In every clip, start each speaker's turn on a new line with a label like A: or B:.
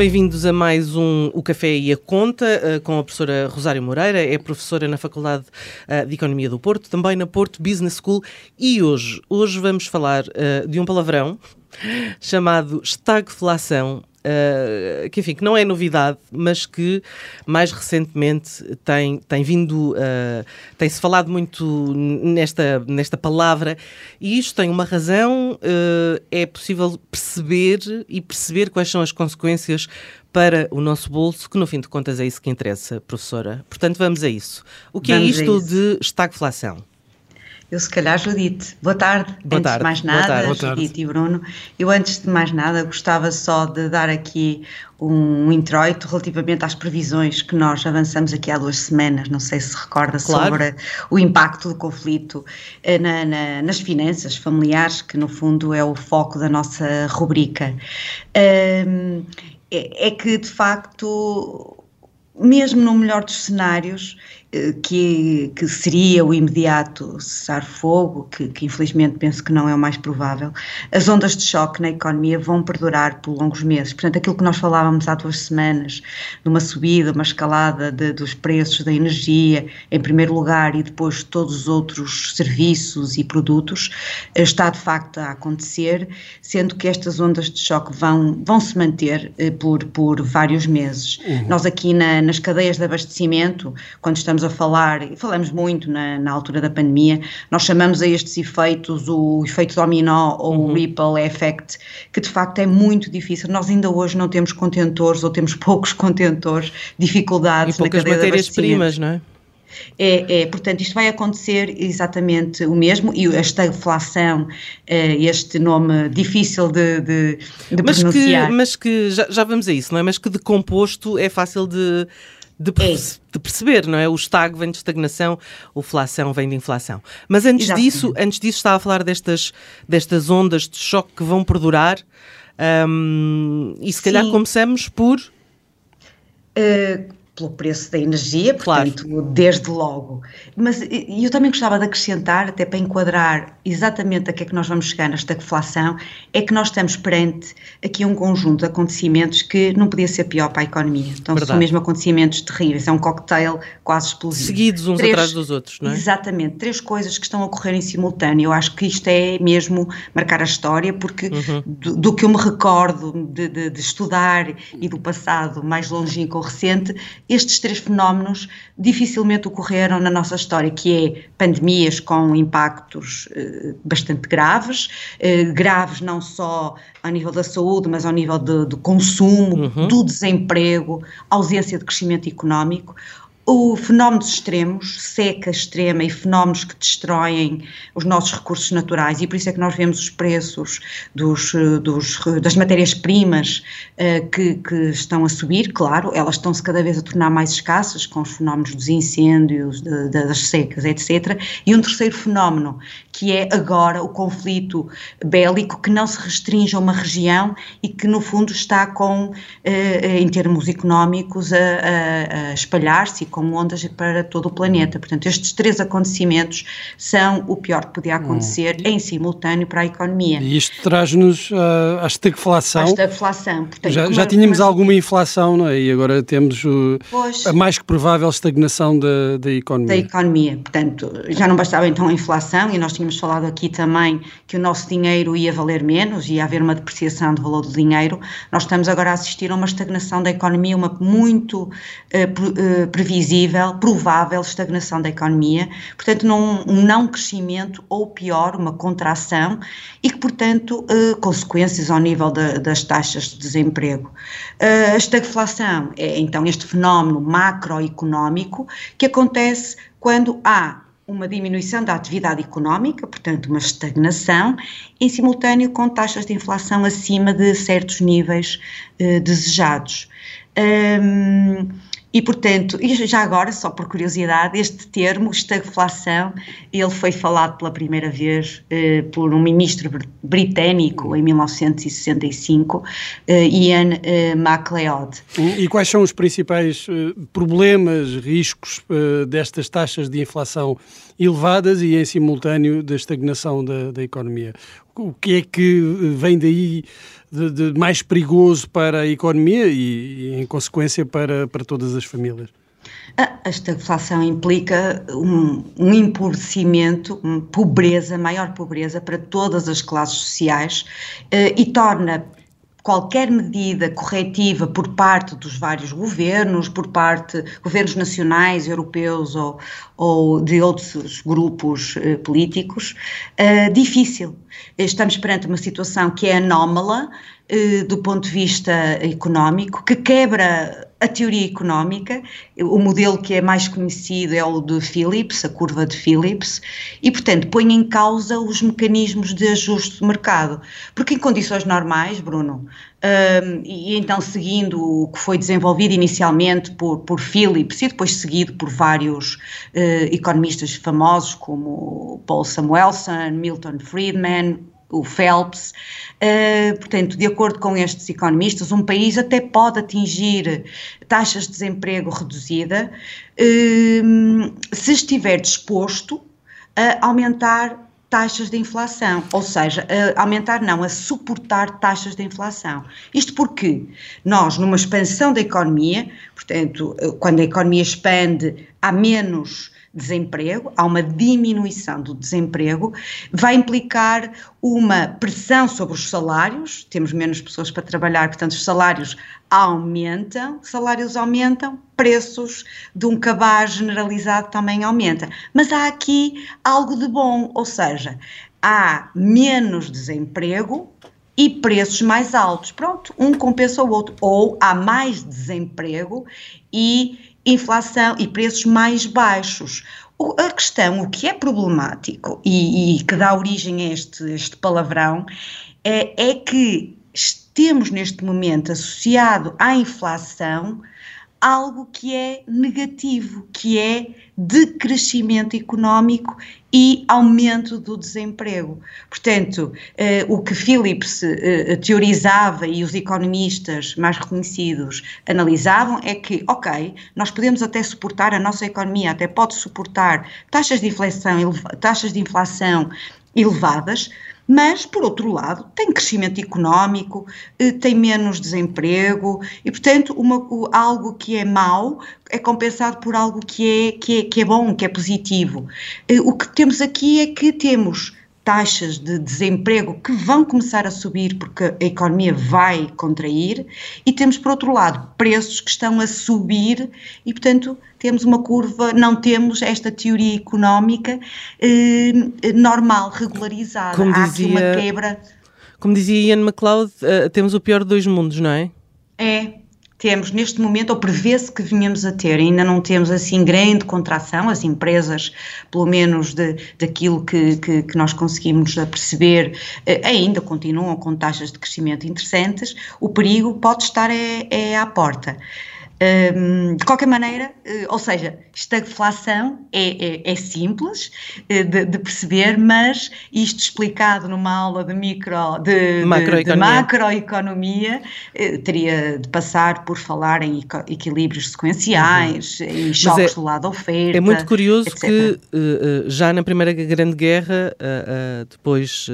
A: Bem-vindos a mais um O Café e a Conta uh, com a professora Rosário Moreira, é professora na Faculdade uh, de Economia do Porto, também na Porto Business School. E hoje, hoje vamos falar uh, de um palavrão chamado estagflação Uh, que enfim, que não é novidade, mas que mais recentemente tem, tem vindo, uh, tem-se falado muito nesta, nesta palavra, e isto tem uma razão, uh, é possível perceber e perceber quais são as consequências para o nosso bolso, que no fim de contas é isso que interessa, professora. Portanto, vamos a isso. O que é vamos é isto de estagflação?
B: Eu, se calhar, Judite. Boa tarde. Boa antes tarde. de mais nada, Boa tarde. Judite e Bruno. Eu, antes de mais nada, gostava só de dar aqui um introito relativamente às previsões que nós avançamos aqui há duas semanas, não sei se recorda, claro. sobre o impacto do conflito eh, na, na, nas finanças familiares, que no fundo é o foco da nossa rubrica. Um, é, é que, de facto, mesmo no melhor dos cenários, que, que seria o imediato cessar-fogo, que, que, infelizmente penso que não é o mais provável, as ondas de choque na economia vão perdurar por longos meses. Portanto, aquilo que nós falávamos há duas semanas, de uma subida, uma escalada de, dos preços da energia, em primeiro lugar, e depois todos os outros serviços e produtos, eh, está de facto a acontecer, sendo que estas ondas de choque vão, vão se manter eh, por, por vários meses. Uhum. Nós aqui na, nas cadeias de abastecimento, quando estamos estamos a falar, e falamos muito na, na, altura da pandemia, nós chamamos a estes efeitos o efeito dominó ou uhum. o ripple effect, que de facto é muito difícil. Nós ainda hoje não temos contentores ou temos poucos contentores, dificuldades
A: e poucas
B: na
A: matérias-primas, não é?
B: É, é, portanto, isto vai acontecer exatamente o mesmo e esta inflação, eh, este nome difícil de, de, de
A: mas
B: pronunciar.
A: Que, mas que, já, já vamos a isso, não é? Mas que de composto é fácil de, de, é. de, perceber, não é? O estag vem de estagnação, o flação vem de inflação. Mas antes Exatamente. disso, antes disso estava a falar destas, destas ondas de choque que vão perdurar um, e se calhar começamos por...
B: Uh, pelo preço da energia, portanto, claro. desde logo. Mas eu também gostava de acrescentar, até para enquadrar exatamente a que é que nós vamos chegar nesta deflação, é que nós estamos perante aqui um conjunto de acontecimentos que não podia ser pior para a economia. Então, Verdade. são mesmo acontecimentos terríveis, é um cocktail quase explosivo.
A: Seguidos uns três, atrás dos outros, não é?
B: Exatamente, três coisas que estão a ocorrer em simultâneo. Eu acho que isto é mesmo marcar a história, porque uhum. do, do, que eu me recordo de, de, de estudar e do passado mais longínquo ou recente, estes três fenómenos dificilmente ocorreram na nossa história, que é pandemias com impactos eh, bastante graves, eh, graves não só ao nível da saúde, mas ao nível de, de consumo, uhum. do desemprego, ausência de crescimento económico, o fenómenos extremos, seca extrema e fenómenos que destroem os nossos recursos naturais, e por isso é que nós vemos os preços dos, dos das matérias-primas uh, que, que, estão a subir, claro, elas estão-se cada vez a tornar mais escassas com os fenómenos dos incêndios, de, de, das secas, etc. E um terceiro fenómeno, que é agora o conflito bélico que não se restringe a uma região e que no fundo está com, uh, em termos económicos, a, a, a espalhar-se como ondas para todo o planeta. Portanto, estes três acontecimentos são o pior que podia acontecer hum. em simultâneo para a economia.
C: E isto traz-nos uh, à estagflação. À
B: estagflação.
C: Portanto, já, já tínhamos alguma inflação, não é? E agora temos uh, a mais que provável estagnação da, da economia.
B: Da economia. Portanto, já não bastava então a inflação, e nós tínhamos falado aqui também que o nosso dinheiro ia valer menos, ia haver uma depreciação do valor do dinheiro. Nós estamos agora a assistir a uma estagnação da economia, uma muito uh, previsível previsível, provável estagnação da economia, portanto, num, um não crescimento ou pior, uma contração e que, portanto, eh, consequências ao nível das taxas de desemprego. Uh, a estagflação é então este fenómeno macroeconómico que acontece quando há uma diminuição da atividade económica, portanto, uma estagnação, em simultâneo com taxas de inflação acima de certos níveis uh, desejados. Um, e, portanto, e já agora, só por curiosidade, este termo, estagflação, ele foi falado pela primeira vez eh, por um ministro britânico em 1965, eh, Ian eh, MacLeod.
C: E quais são os principais problemas, riscos destas taxas de inflação elevadas e, em simultâneo, da estagnação da, da economia? O que é que vem daí de, de mais perigoso para a economia e, e, em consequência, para, para todas as famílias?
B: A estagflação implica um, um empobrecimento, pobreza, maior pobreza para todas as classes sociais eh, e torna qualquer medida corretiva por parte dos vários governos, por parte governos nacionais, europeus ou, ou de outros grupos eh, políticos, eh, difícil. Estamos perante uma situação que é anómala eh, do ponto de vista económico, que quebra a teoria económica, o modelo que é mais conhecido é o de Phillips, a curva de Phillips, e, portanto, põe em causa os mecanismos de ajuste do mercado. Porque em condições normais, Bruno, um, e então seguindo o que foi desenvolvido inicialmente por, por Phillips e depois seguido por vários uh, economistas famosos como Paul Samuelson, Milton Friedman, o Phelps. Uh, portanto, de acordo com estes economistas, um país até pode atingir taxas de desemprego reduzida uh, se estiver disposto a aumentar taxas de inflação, ou seja, a aumentar não, a suportar taxas de inflação. Isto porque nós, numa expansão da economia, portanto, quando a economia expande, há menos desemprego, há uma diminuição do desemprego, vai implicar uma pressão sobre os salários, temos menos pessoas para trabalhar, portanto os salários aumentam, salários aumentam, preços de um cabaz generalizado também aumenta. Mas há aqui algo de bom, ou seja, há menos desemprego, e preços mais altos. Pronto, um compensa o outro. Ou há mais desemprego e inflação e preços mais baixos. A questão, o que é problemático e, e que dá origem a este, este palavrão, é, é que temos neste momento associado à inflação algo que é negativo, que é decrescimento económico e aumento do desemprego. Portanto, eh, o que Phillips eh, teorizava e os economistas mais reconhecidos analisavam é que, ok, nós podemos até suportar, a nossa economia até pode suportar taxas de inflação, taxas de inflação elevadas, mas, por outro lado, tem crescimento económico, eh, tem menos desemprego e, portanto, uma, algo que é mau é compensado por algo que é, que é, que é bom, que é positivo. Eh, o que temos aqui é que temos taxas de desemprego que vão começar a subir porque a economia vai contrair e temos, por outro lado, preços que estão a subir e, portanto, temos uma curva, não temos esta teoria económica eh, normal, regularizada. Como Há dizia, aqui uma quebra.
A: Como dizia Ian MacLeod, uh, temos o pior de dois mundos, não é?
B: É, temos neste momento, ou prevê-se que venhamos a ter, ainda não temos assim grande contração, as empresas, pelo menos de, daquilo que, que, que nós conseguimos perceber, eh, ainda continuam com taxas de crescimento interessantes, o perigo pode estar é, é à porta. Um, de qualquer maneira, uh, ou seja, estagflação é, é, é simples uh, de, de, perceber, mas isto explicado numa aula de micro de, macroeconomia, de, macroeconomia uh, teria de passar por falar em equilíbrios sequenciais, uhum. em choques é, do lado oferta.
A: É muito curioso etc. que já na Primeira Grande Guerra, depois,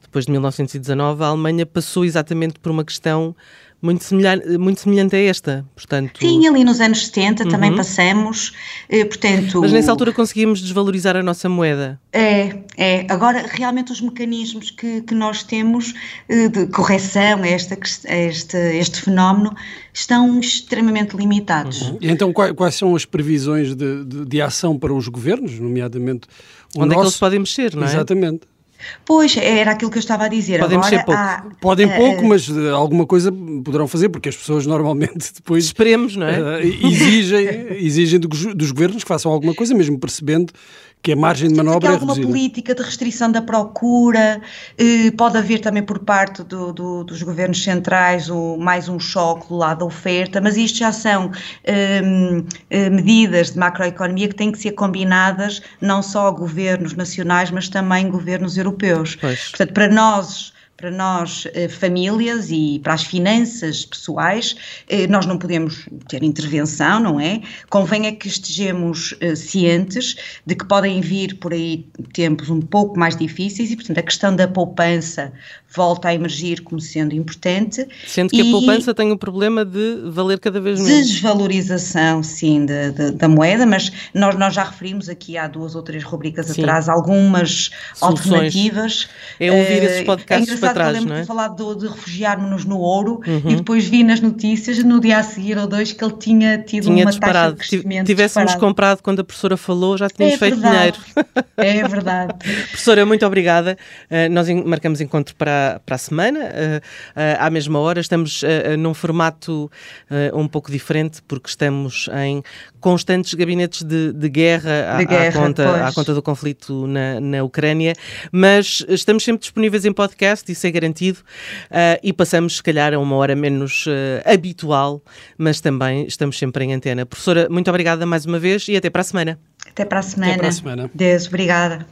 A: depois de 1919, a Alemanha passou exatamente por uma questão muito semelhante, muito semelhante a esta, portanto...
B: Sim, ali nos anos 70 uhum. também passamos, eh, portanto...
A: Mas nessa altura conseguimos desvalorizar a nossa moeda.
B: É, é. Agora, realmente os mecanismos que, que nós temos eh, de correção a, esta, a este, este fenómeno estão extremamente limitados.
C: Uhum. E então quais, quais, são as previsões de, de, de, ação para os governos, nomeadamente
A: o Onde nosso... é que eles podem mexer, não é?
C: Exatamente.
B: Pois, era aquilo que eu estava a dizer.
C: Podem Agora, mexer pouco. Há, Podem uh, pouco, mas uh, alguma coisa poderão fazer, porque as pessoas normalmente depois...
A: Esperemos, não é?
C: Uh, exigem, exigem dos, dos governos que façam alguma coisa, mesmo percebendo que a margem de manobra
B: é
C: reduzida.
B: alguma política de restrição da procura, eh, pode haver também por parte do, do, dos governos centrais o, mais um choque do lado da oferta, mas isto já são eh, medidas de macroeconomia que têm que ser combinadas não só a governos nacionais, mas também governos europeus. Pois. Portanto, para nós para nós, eh, famílias e para as finanças pessoais, eh, nós não podemos ter intervenção, não é? Convém é que estejamos eh, cientes de que podem vir por aí tempos um pouco mais difíceis e, portanto, a questão da poupança volta a emergir como sendo importante.
A: Sendo que a poupança tem o problema de valer cada vez
B: menos. Desvalorização, sim, de, de, da moeda, mas nós, nós já referimos aqui há duas ou três rubricas sim. atrás algumas Soluções. alternativas.
A: É ouvir esses podcasts é para trás,
B: não é? de falar de refugiarmos-nos no ouro uhum. e depois vi nas notícias no dia a seguir ou dois que ele tinha tido
A: tinha
B: uma
A: disparado.
B: taxa de crescimento
A: Tivéssemos disparado. comprado quando a professora falou, já tínhamos
B: é
A: feito
B: verdade.
A: dinheiro.
B: É verdade.
A: professora, muito obrigada. Uh, nós marcamos encontro para, para a semana, uh, uh, à mesma hora. Estamos num formato um pouco diferente, porque estamos em constantes gabinetes de, de guerra,
B: de à, guerra
A: à, conta, à conta do conflito na, na Ucrânia, mas estamos sempre disponíveis em podcast, isso é garantido, e passamos, se calhar, a uma hora menos habitual, mas também estamos sempre em antena. Professora, muito obrigada mais uma vez e até para a semana.
B: Até para a semana.
C: Até para a semana.
B: Deus, obrigada.